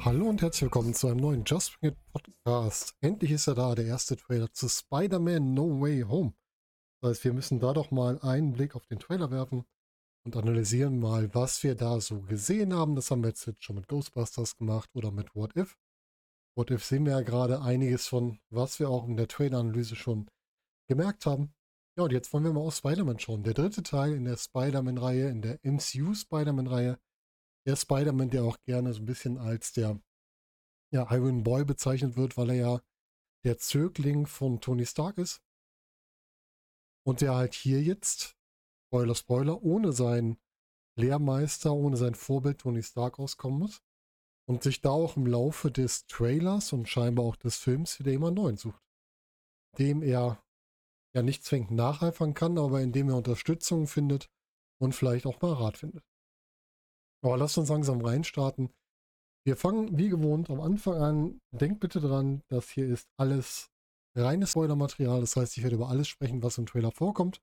Hallo und herzlich willkommen zu einem neuen Just Bring It Podcast. Endlich ist er da, der erste Trailer zu Spider-Man No Way Home. Das heißt, wir müssen da doch mal einen Blick auf den Trailer werfen und analysieren mal, was wir da so gesehen haben. Das haben wir jetzt schon mit Ghostbusters gemacht oder mit What If. What If sehen wir ja gerade einiges von, was wir auch in der Trailer-Analyse schon gemerkt haben. Ja, und jetzt wollen wir mal auf Spider-Man schauen. Der dritte Teil in der Spider-Man-Reihe, in der MCU Spider-Man-Reihe der Spider-Man, der auch gerne so ein bisschen als der ja, Iron Boy bezeichnet wird, weil er ja der Zögling von Tony Stark ist. Und der halt hier jetzt, Spoiler, Spoiler, ohne seinen Lehrmeister, ohne sein Vorbild Tony Stark auskommen muss. Und sich da auch im Laufe des Trailers und scheinbar auch des Films wieder immer neuen sucht. Dem er ja nicht zwingend nacheifern kann, aber indem er Unterstützung findet und vielleicht auch mal Rat findet. Aber lasst uns langsam reinstarten. Wir fangen wie gewohnt am Anfang an. Denkt bitte dran, das hier ist alles reines Spoilermaterial. Das heißt, ich werde über alles sprechen, was im Trailer vorkommt.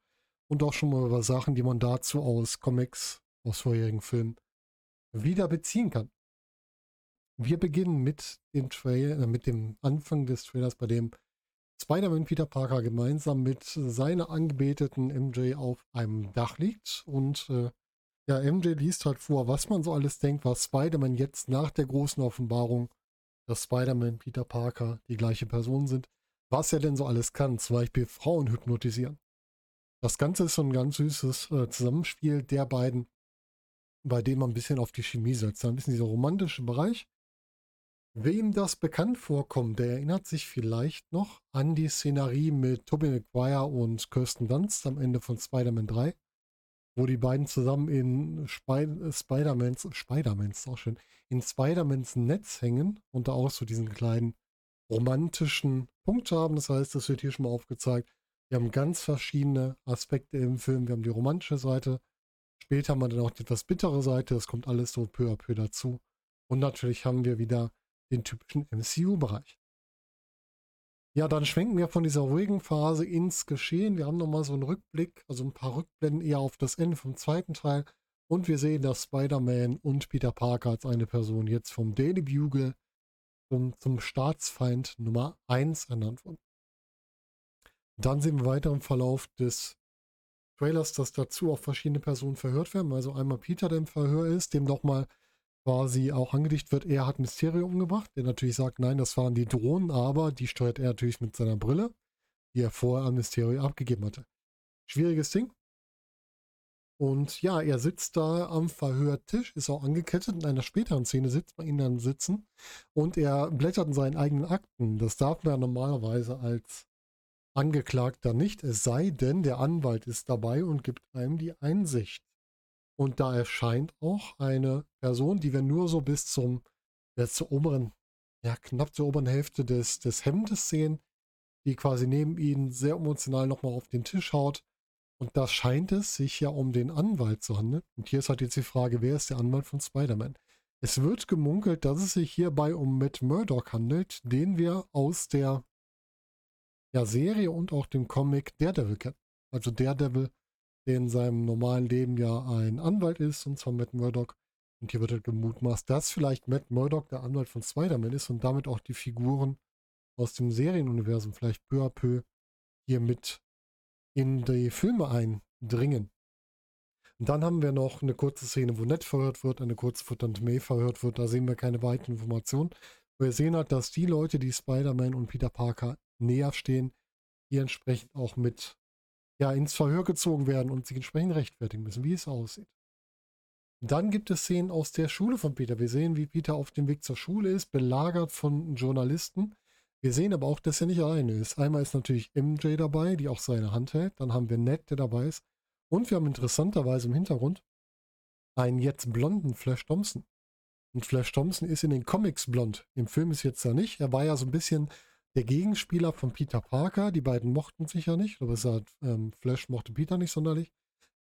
Und auch schon mal über Sachen, die man dazu aus Comics, aus vorherigen Filmen wieder beziehen kann. Wir beginnen mit dem Trailer, äh, mit dem Anfang des Trailers, bei dem Spider-Man Peter Parker gemeinsam mit seiner angebeteten MJ auf einem Dach liegt und äh, ja, MJ liest halt vor, was man so alles denkt, was Spider-Man jetzt nach der großen Offenbarung, dass Spider-Man, Peter Parker die gleiche Person sind, was er denn so alles kann, zum Beispiel Frauen hypnotisieren. Das Ganze ist so ein ganz süßes äh, Zusammenspiel der beiden, bei dem man ein bisschen auf die Chemie setzt. Ein bisschen dieser romantische Bereich. Wem das bekannt vorkommt, der erinnert sich vielleicht noch an die Szenerie mit Tobey Maguire und Kirsten Dunst am Ende von Spider-Man 3 wo die beiden zusammen in Sp Spider-Mans, Spider-Mans, auch schön, in Spider-Mans Netz hängen und da auch so diesen kleinen romantischen Punkt haben. Das heißt, das wird hier schon mal aufgezeigt. Wir haben ganz verschiedene Aspekte im Film. Wir haben die romantische Seite. Später haben wir dann auch die etwas bittere Seite. Das kommt alles so peu à peu dazu. Und natürlich haben wir wieder den typischen MCU-Bereich. Ja, dann schwenken wir von dieser ruhigen Phase ins Geschehen. Wir haben nochmal so einen Rückblick, also ein paar Rückblenden eher auf das Ende vom zweiten Teil. Und wir sehen, dass Spider-Man und Peter Parker als eine Person jetzt vom Daily Bugle zum, zum Staatsfeind Nummer 1 ernannt wurden. Dann sehen wir weiter im Verlauf des Trailers, dass dazu auch verschiedene Personen verhört werden. Also einmal Peter, der im Verhör ist, dem nochmal quasi auch angedichtet wird, er hat Mysterio umgebracht, der natürlich sagt, nein, das waren die Drohnen, aber die steuert er natürlich mit seiner Brille, die er vorher an Mysterio abgegeben hatte. Schwieriges Ding. Und ja, er sitzt da am Verhörtisch, ist auch angekettet. In einer späteren Szene sitzt man ihn dann sitzen und er blättert in seinen eigenen Akten. Das darf man ja normalerweise als Angeklagter nicht, es sei denn, der Anwalt ist dabei und gibt einem die Einsicht. Und da erscheint auch eine Person, die wir nur so bis zum, ja, zur oberen, ja, knapp zur oberen Hälfte des, des Hemdes sehen, die quasi neben ihnen sehr emotional nochmal auf den Tisch haut. Und da scheint es sich ja um den Anwalt zu handeln. Und hier ist halt jetzt die Frage, wer ist der Anwalt von Spider-Man? Es wird gemunkelt, dass es sich hierbei um Matt Murdock handelt, den wir aus der ja, Serie und auch dem Comic Daredevil kennen. Also Daredevil der in seinem normalen Leben ja ein Anwalt ist, und zwar Matt Murdock. Und hier wird halt gemutmaßt, dass vielleicht Matt Murdock der Anwalt von Spider-Man ist und damit auch die Figuren aus dem Serienuniversum vielleicht peu à peu hier mit in die Filme eindringen. Und dann haben wir noch eine kurze Szene, wo Ned verhört wird, eine kurze, wo Tante May verhört wird. Da sehen wir keine weiteren Informationen. Wir sehen halt, dass die Leute, die Spider-Man und Peter Parker näher stehen, hier entsprechend auch mit ja, ins Verhör gezogen werden und sich entsprechend rechtfertigen müssen, wie es aussieht. Dann gibt es Szenen aus der Schule von Peter. Wir sehen, wie Peter auf dem Weg zur Schule ist, belagert von Journalisten. Wir sehen aber auch, dass er nicht alleine ist. Einmal ist natürlich MJ dabei, die auch seine Hand hält. Dann haben wir Ned, der dabei ist. Und wir haben interessanterweise im Hintergrund einen jetzt blonden Flash Thompson. Und Flash Thompson ist in den Comics blond. Im Film ist jetzt ja nicht. Er war ja so ein bisschen der Gegenspieler von Peter Parker. Die beiden mochten sich ja nicht. Aber sagt, ähm, Flash mochte Peter nicht sonderlich.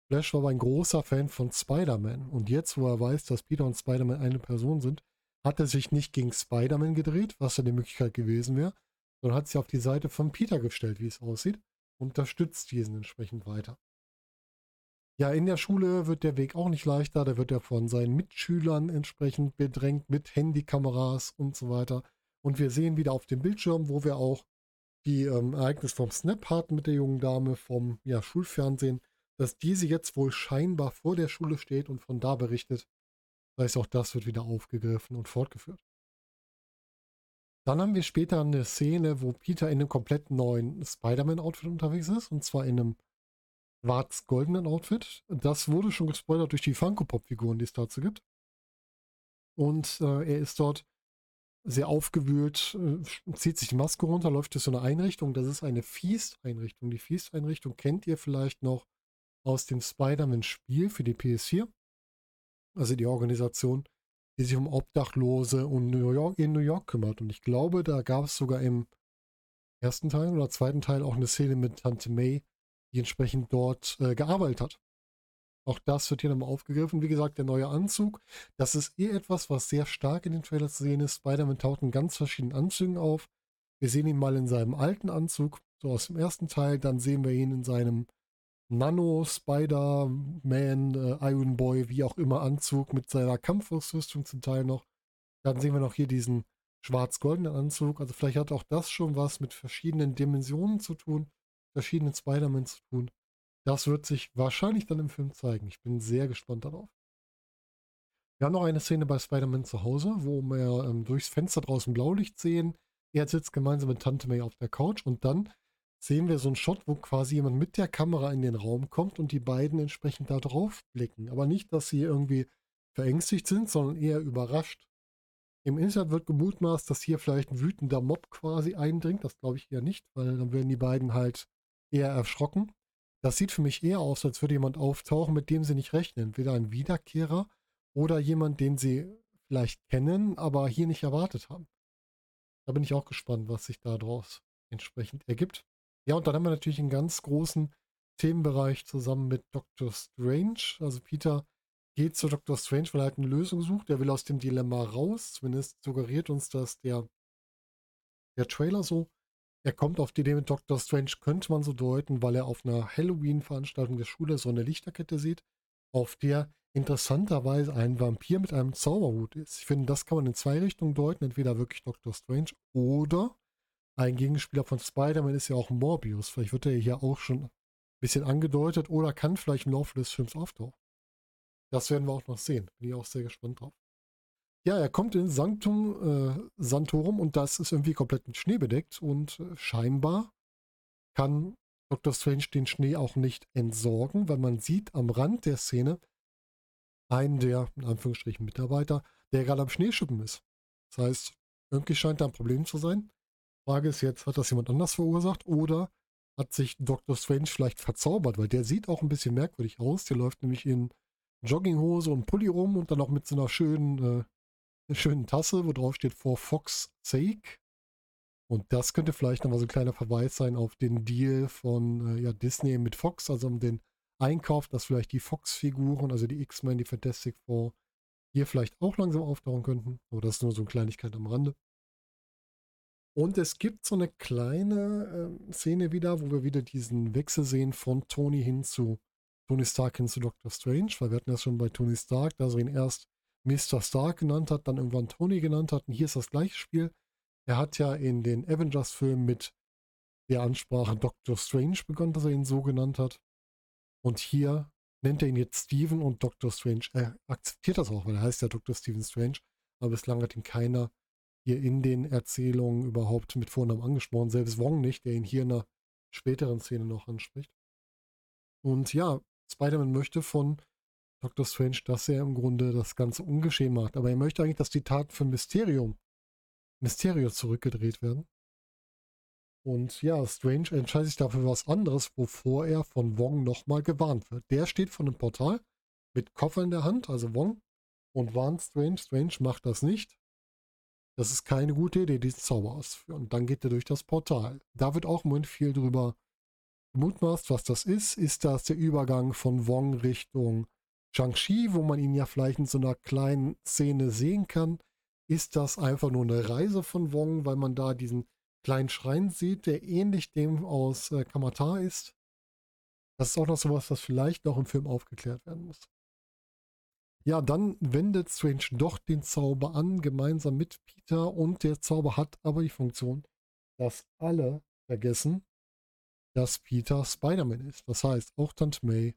Flash war aber ein großer Fan von Spider-Man. Und jetzt, wo er weiß, dass Peter und Spider-Man eine Person sind, hat er sich nicht gegen Spider-Man gedreht, was ja die Möglichkeit gewesen wäre, sondern hat sich auf die Seite von Peter gestellt, wie es aussieht, unterstützt diesen entsprechend weiter. Ja, in der Schule wird der Weg auch nicht leichter. Da wird er von seinen Mitschülern entsprechend bedrängt mit Handykameras und so weiter. Und wir sehen wieder auf dem Bildschirm, wo wir auch die ähm, Ereignis vom Snap hatten mit der jungen Dame vom ja, Schulfernsehen, dass diese jetzt wohl scheinbar vor der Schule steht und von da berichtet. Das heißt, auch das wird wieder aufgegriffen und fortgeführt. Dann haben wir später eine Szene, wo Peter in einem komplett neuen Spider-Man-Outfit unterwegs ist. Und zwar in einem schwarz-goldenen Outfit. Das wurde schon gespoilert durch die Funko-Pop-Figuren, die es dazu gibt. Und äh, er ist dort sehr aufgewühlt, äh, zieht sich die Maske runter, läuft durch so eine Einrichtung. Das ist eine Feast-Einrichtung. Die Feast-Einrichtung kennt ihr vielleicht noch aus dem Spider-Man-Spiel für die PS4. Also die Organisation, die sich um Obdachlose und New York, in New York kümmert. Und ich glaube, da gab es sogar im ersten Teil oder zweiten Teil auch eine Szene mit Tante May, die entsprechend dort äh, gearbeitet hat. Auch das wird hier nochmal aufgegriffen. Wie gesagt, der neue Anzug, das ist eh etwas, was sehr stark in den Trailers zu sehen ist. Spider-Man taucht in ganz verschiedenen Anzügen auf. Wir sehen ihn mal in seinem alten Anzug, so aus dem ersten Teil. Dann sehen wir ihn in seinem Nano, Spider-Man, äh, Iron Boy, wie auch immer Anzug mit seiner Kampfausrüstung zum Teil noch. Dann sehen wir noch hier diesen schwarz-goldenen Anzug. Also vielleicht hat auch das schon was mit verschiedenen Dimensionen zu tun verschiedenen Spider-Man zu tun. Das wird sich wahrscheinlich dann im Film zeigen. Ich bin sehr gespannt darauf. Wir haben noch eine Szene bei Spider-Man zu Hause, wo wir ähm, durchs Fenster draußen Blaulicht sehen. Er sitzt gemeinsam mit Tante May auf der Couch und dann sehen wir so einen Shot, wo quasi jemand mit der Kamera in den Raum kommt und die beiden entsprechend da drauf blicken. Aber nicht, dass sie irgendwie verängstigt sind, sondern eher überrascht. Im Internet wird gemutmaßt, dass hier vielleicht ein wütender Mob quasi eindringt. Das glaube ich eher nicht, weil dann werden die beiden halt eher erschrocken. Das sieht für mich eher aus, als würde jemand auftauchen, mit dem sie nicht rechnen. Entweder ein Wiederkehrer oder jemand, den sie vielleicht kennen, aber hier nicht erwartet haben. Da bin ich auch gespannt, was sich daraus entsprechend ergibt. Ja, und dann haben wir natürlich einen ganz großen Themenbereich zusammen mit Dr. Strange. Also Peter geht zu Dr. Strange, weil er halt eine Lösung sucht. Er will aus dem Dilemma raus. Zumindest suggeriert uns das der, der Trailer so. Er kommt auf die Idee mit Dr. Strange, könnte man so deuten, weil er auf einer Halloween-Veranstaltung der Schule so eine Lichterkette sieht, auf der interessanterweise ein Vampir mit einem Zauberhut ist. Ich finde, das kann man in zwei Richtungen deuten. Entweder wirklich Dr. Strange oder ein Gegenspieler von Spider-Man ist ja auch Morbius. Vielleicht wird er hier auch schon ein bisschen angedeutet oder kann vielleicht im Laufe des Films auftauchen. Das werden wir auch noch sehen. Bin ich auch sehr gespannt drauf. Ja, er kommt in Sanctum äh, Santorum und das ist irgendwie komplett mit Schnee bedeckt und äh, scheinbar kann Dr. Strange den Schnee auch nicht entsorgen, weil man sieht am Rand der Szene einen der, in Anführungsstrichen, Mitarbeiter, der gerade am Schneeschuppen ist. Das heißt, irgendwie scheint da ein Problem zu sein. Frage ist jetzt, hat das jemand anders verursacht oder hat sich Dr. Strange vielleicht verzaubert, weil der sieht auch ein bisschen merkwürdig aus. Der läuft nämlich in Jogginghose und Pulli rum und dann auch mit so einer schönen äh, eine schöne Tasse, wo drauf steht For Fox Sake. Und das könnte vielleicht nochmal so ein kleiner Verweis sein auf den Deal von äh, ja, Disney mit Fox, also um den Einkauf, dass vielleicht die Fox-Figuren, also die X-Men, die Fantastic Four, hier vielleicht auch langsam auftauchen könnten. Aber das ist nur so eine Kleinigkeit am Rande. Und es gibt so eine kleine äh, Szene wieder, wo wir wieder diesen Wechsel sehen von Tony hin zu Tony Stark hin zu Doctor Strange, weil wir hatten das schon bei Tony Stark, da sie ihn erst Mr. Stark genannt hat, dann irgendwann Tony genannt hat. Und hier ist das gleiche Spiel. Er hat ja in den Avengers-Filmen mit der Ansprache Doctor Strange begonnen, dass er ihn so genannt hat. Und hier nennt er ihn jetzt Steven und Doctor Strange. Er akzeptiert das auch, weil er heißt ja Dr. Steven Strange. Aber bislang hat ihn keiner hier in den Erzählungen überhaupt mit Vornamen angesprochen. Selbst Wong nicht, der ihn hier in einer späteren Szene noch anspricht. Und ja, Spider-Man möchte von Dr. Strange, dass er im Grunde das Ganze ungeschehen macht. Aber er möchte eigentlich, dass die Taten für Mysterium, Mysterio zurückgedreht werden. Und ja, Strange entscheidet sich dafür was anderes, wovor er von Wong nochmal gewarnt wird. Der steht vor einem Portal mit Koffer in der Hand, also Wong, und warnt Strange. Strange macht das nicht. Das ist keine gute Idee, diesen Zauber auszuführen. Und dann geht er durch das Portal. Da wird auch im Moment viel drüber gemutmaßt, was das ist. Ist das der Übergang von Wong Richtung Shang-Chi, wo man ihn ja vielleicht in so einer kleinen Szene sehen kann. Ist das einfach nur eine Reise von Wong, weil man da diesen kleinen Schrein sieht, der ähnlich dem aus äh, Kamata ist? Das ist auch noch sowas, das vielleicht noch im Film aufgeklärt werden muss. Ja, dann wendet Strange doch den Zauber an, gemeinsam mit Peter. Und der Zauber hat aber die Funktion, dass alle vergessen, dass Peter Spider-Man ist. Das heißt, auch Tante May,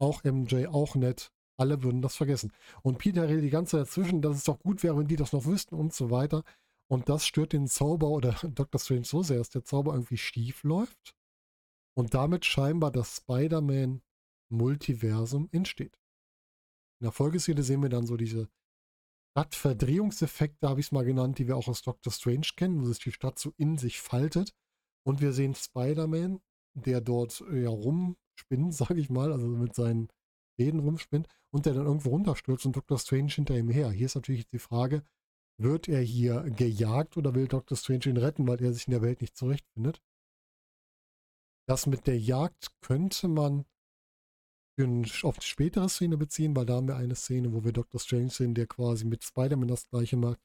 auch MJ, auch Ned, alle würden das vergessen. Und Peter redet die ganze Zeit dazwischen, dass es doch gut wäre, wenn die das noch wüssten und so weiter. Und das stört den Zauber oder Dr. Strange so sehr, dass der Zauber irgendwie schief läuft und damit scheinbar das Spider-Man-Multiversum entsteht. In der Folgeszene sehen wir dann so diese Stadtverdrehungseffekte, habe ich es mal genannt, die wir auch aus Doctor Strange kennen, wo sich die Stadt so in sich faltet. Und wir sehen Spider-Man, der dort äh, ja rumspinnt, sage ich mal, also mit seinen Fäden rumspinnt und der dann irgendwo runterstürzt und Doctor Strange hinter ihm her. Hier ist natürlich die Frage, wird er hier gejagt oder will Doctor Strange ihn retten, weil er sich in der Welt nicht zurechtfindet? Das mit der Jagd könnte man auf die spätere Szene beziehen, weil da haben wir eine Szene, wo wir Dr. Strange sehen, der quasi mit Spider-Man das gleiche macht,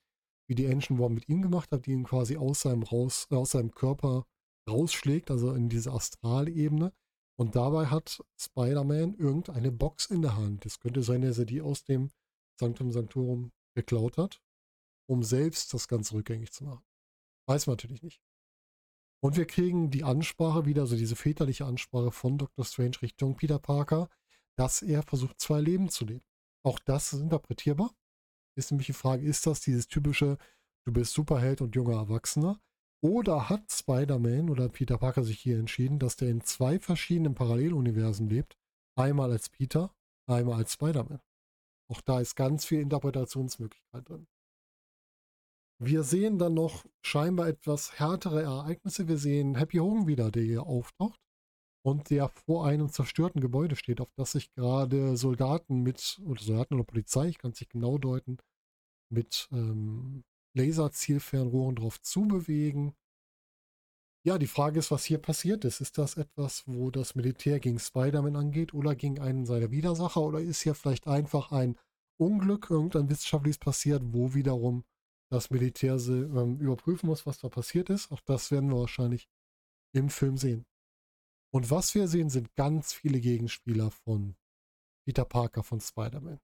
wie die Ancient War mit ihm gemacht hat, die ihn quasi aus seinem, raus, aus seinem Körper rausschlägt, also in diese Astralebene. Und dabei hat Spider-Man irgendeine Box in der Hand. Es könnte sein, dass er die aus dem Sanctum Sanctorum geklaut hat, um selbst das Ganze rückgängig zu machen. Weiß man natürlich nicht. Und wir kriegen die Ansprache wieder, also diese väterliche Ansprache von Dr. Strange Richtung Peter Parker, dass er versucht, zwei Leben zu leben. Auch das ist interpretierbar. Ist nämlich die Frage, ist das dieses typische, du bist Superheld und junger Erwachsener? Oder hat Spider-Man oder Peter Parker sich hier entschieden, dass der in zwei verschiedenen Paralleluniversen lebt? Einmal als Peter, einmal als Spider-Man. Auch da ist ganz viel Interpretationsmöglichkeit drin. Wir sehen dann noch scheinbar etwas härtere Ereignisse. Wir sehen Happy Hogan wieder, der hier auftaucht und der vor einem zerstörten Gebäude steht, auf das sich gerade Soldaten mit, oder Soldaten oder Polizei, ich kann es nicht genau deuten, mit ähm, Laserzielfernrohren drauf zubewegen. Ja, die Frage ist, was hier passiert ist. Ist das etwas, wo das Militär gegen Spider-Man angeht oder gegen einen seiner Widersacher oder ist hier vielleicht einfach ein Unglück, irgendein wissenschaftliches passiert, wo wiederum das Militär ähm, überprüfen muss, was da passiert ist? Auch das werden wir wahrscheinlich im Film sehen. Und was wir sehen, sind ganz viele Gegenspieler von Peter Parker von Spider-Man.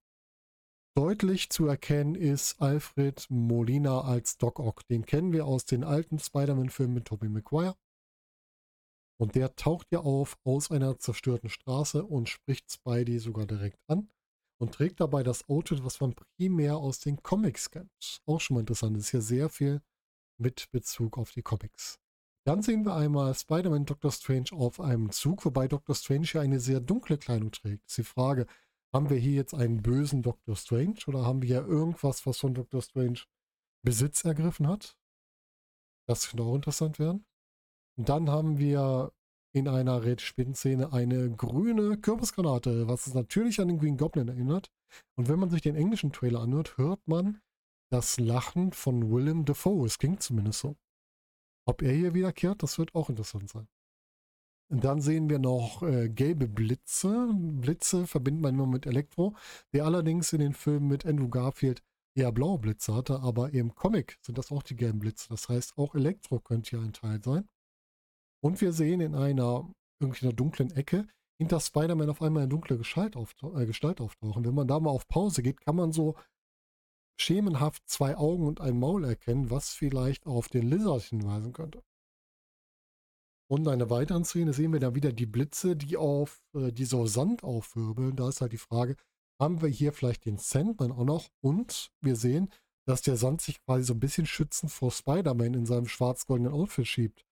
Deutlich zu erkennen ist Alfred Molina als Doc Ock. Den kennen wir aus den alten Spider-Man-Filmen mit Tobey Maguire. Und der taucht ja auf aus einer zerstörten Straße und spricht Spidey sogar direkt an und trägt dabei das Outfit, was man primär aus den Comics kennt. Auch schon mal interessant. Das ist ja sehr viel mit Bezug auf die Comics. Dann sehen wir einmal Spider-Man Dr. Strange auf einem Zug, wobei Dr. Strange ja eine sehr dunkle Kleidung trägt. Das ist die Frage, haben wir hier jetzt einen bösen Dr. Strange oder haben wir hier irgendwas, was von Dr. Strange Besitz ergriffen hat? Das könnte auch interessant werden. Und dann haben wir in einer Red-Spin-Szene eine grüne Kürbisgranate, was es natürlich an den Green Goblin erinnert. Und wenn man sich den englischen Trailer anhört, hört man das Lachen von Willem Dafoe. Es klingt zumindest so. Ob er hier wiederkehrt, das wird auch interessant sein. Dann sehen wir noch äh, gelbe Blitze. Blitze verbindet man immer mit Elektro, der allerdings in den Filmen mit Andrew Garfield eher blaue Blitze hatte, aber im Comic sind das auch die gelben Blitze. Das heißt, auch Elektro könnte hier ein Teil sein. Und wir sehen in einer irgendeiner dunklen Ecke hinter Spider-Man auf einmal eine dunkle äh, Gestalt auftauchen. Wenn man da mal auf Pause geht, kann man so schemenhaft zwei Augen und ein Maul erkennen, was vielleicht auf den Lizard hinweisen könnte. Und in einer weiteren Szene sehen wir dann wieder die Blitze, die auf äh, die so Sand aufwirbeln. Da ist halt die Frage, haben wir hier vielleicht den Sandman auch noch? Und wir sehen, dass der Sand sich quasi so ein bisschen schützend vor Spider-Man in seinem schwarz-goldenen Outfit schiebt.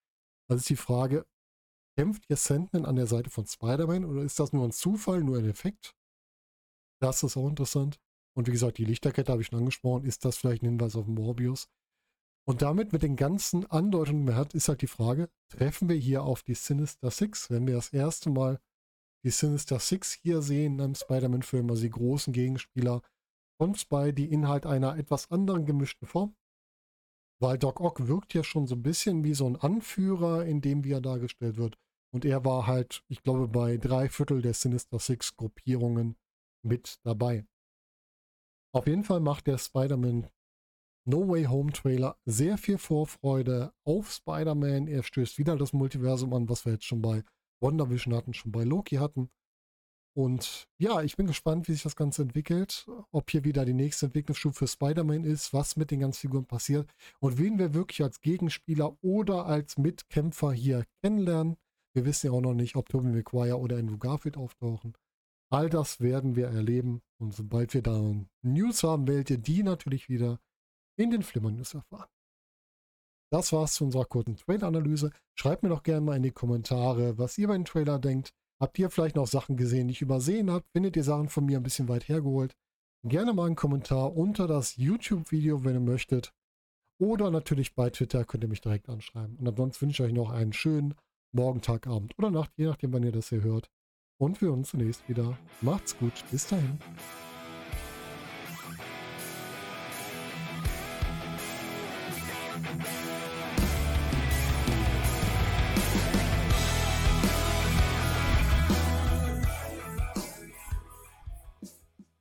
Also ist die Frage, kämpft hier Sandman an der Seite von Spider-Man oder ist das nur ein Zufall, nur ein Effekt? Das ist auch interessant. Und wie gesagt, die Lichterkette habe ich schon angesprochen. Ist das vielleicht ein Hinweis auf Morbius? Und damit mit den ganzen Andeutungen, die man hat, ist halt die Frage, treffen wir hier auf die Sinister Six? Wenn wir das erste Mal die Sinister Six hier sehen einem Spider-Man-Film, also die großen Gegenspieler von Spidey in halt einer etwas anderen gemischten Form. Weil Doc Ock wirkt ja schon so ein bisschen wie so ein Anführer, in dem wie er dargestellt wird. Und er war halt, ich glaube, bei drei Viertel der Sinister Six Gruppierungen mit dabei. Auf jeden Fall macht der Spider-Man No Way Home Trailer. Sehr viel Vorfreude auf Spider-Man. Er stößt wieder das Multiversum an, was wir jetzt schon bei WandaVision hatten, schon bei Loki hatten. Und ja, ich bin gespannt, wie sich das Ganze entwickelt. Ob hier wieder die nächste Entwicklungsstufe für Spider-Man ist, was mit den ganzen Figuren passiert und wen wir wirklich als Gegenspieler oder als Mitkämpfer hier kennenlernen. Wir wissen ja auch noch nicht, ob Tobey Maguire oder Andrew Garfield auftauchen. All das werden wir erleben. Und sobald wir da News haben, werdet ihr die natürlich wieder in den Flimmer News erfahren. Das war's zu unserer kurzen Trailer-Analyse. Schreibt mir doch gerne mal in die Kommentare, was ihr über den Trailer denkt. Habt ihr vielleicht noch Sachen gesehen, die ich übersehen habe? Findet ihr Sachen von mir ein bisschen weit hergeholt? Gerne mal einen Kommentar unter das YouTube-Video, wenn ihr möchtet. Oder natürlich bei Twitter könnt ihr mich direkt anschreiben. Und ansonsten wünsche ich euch noch einen schönen Morgen, Tag, Abend oder Nacht, je nachdem, wann ihr das hier hört. Und wir uns zunächst wieder. Macht's gut. Bis dahin.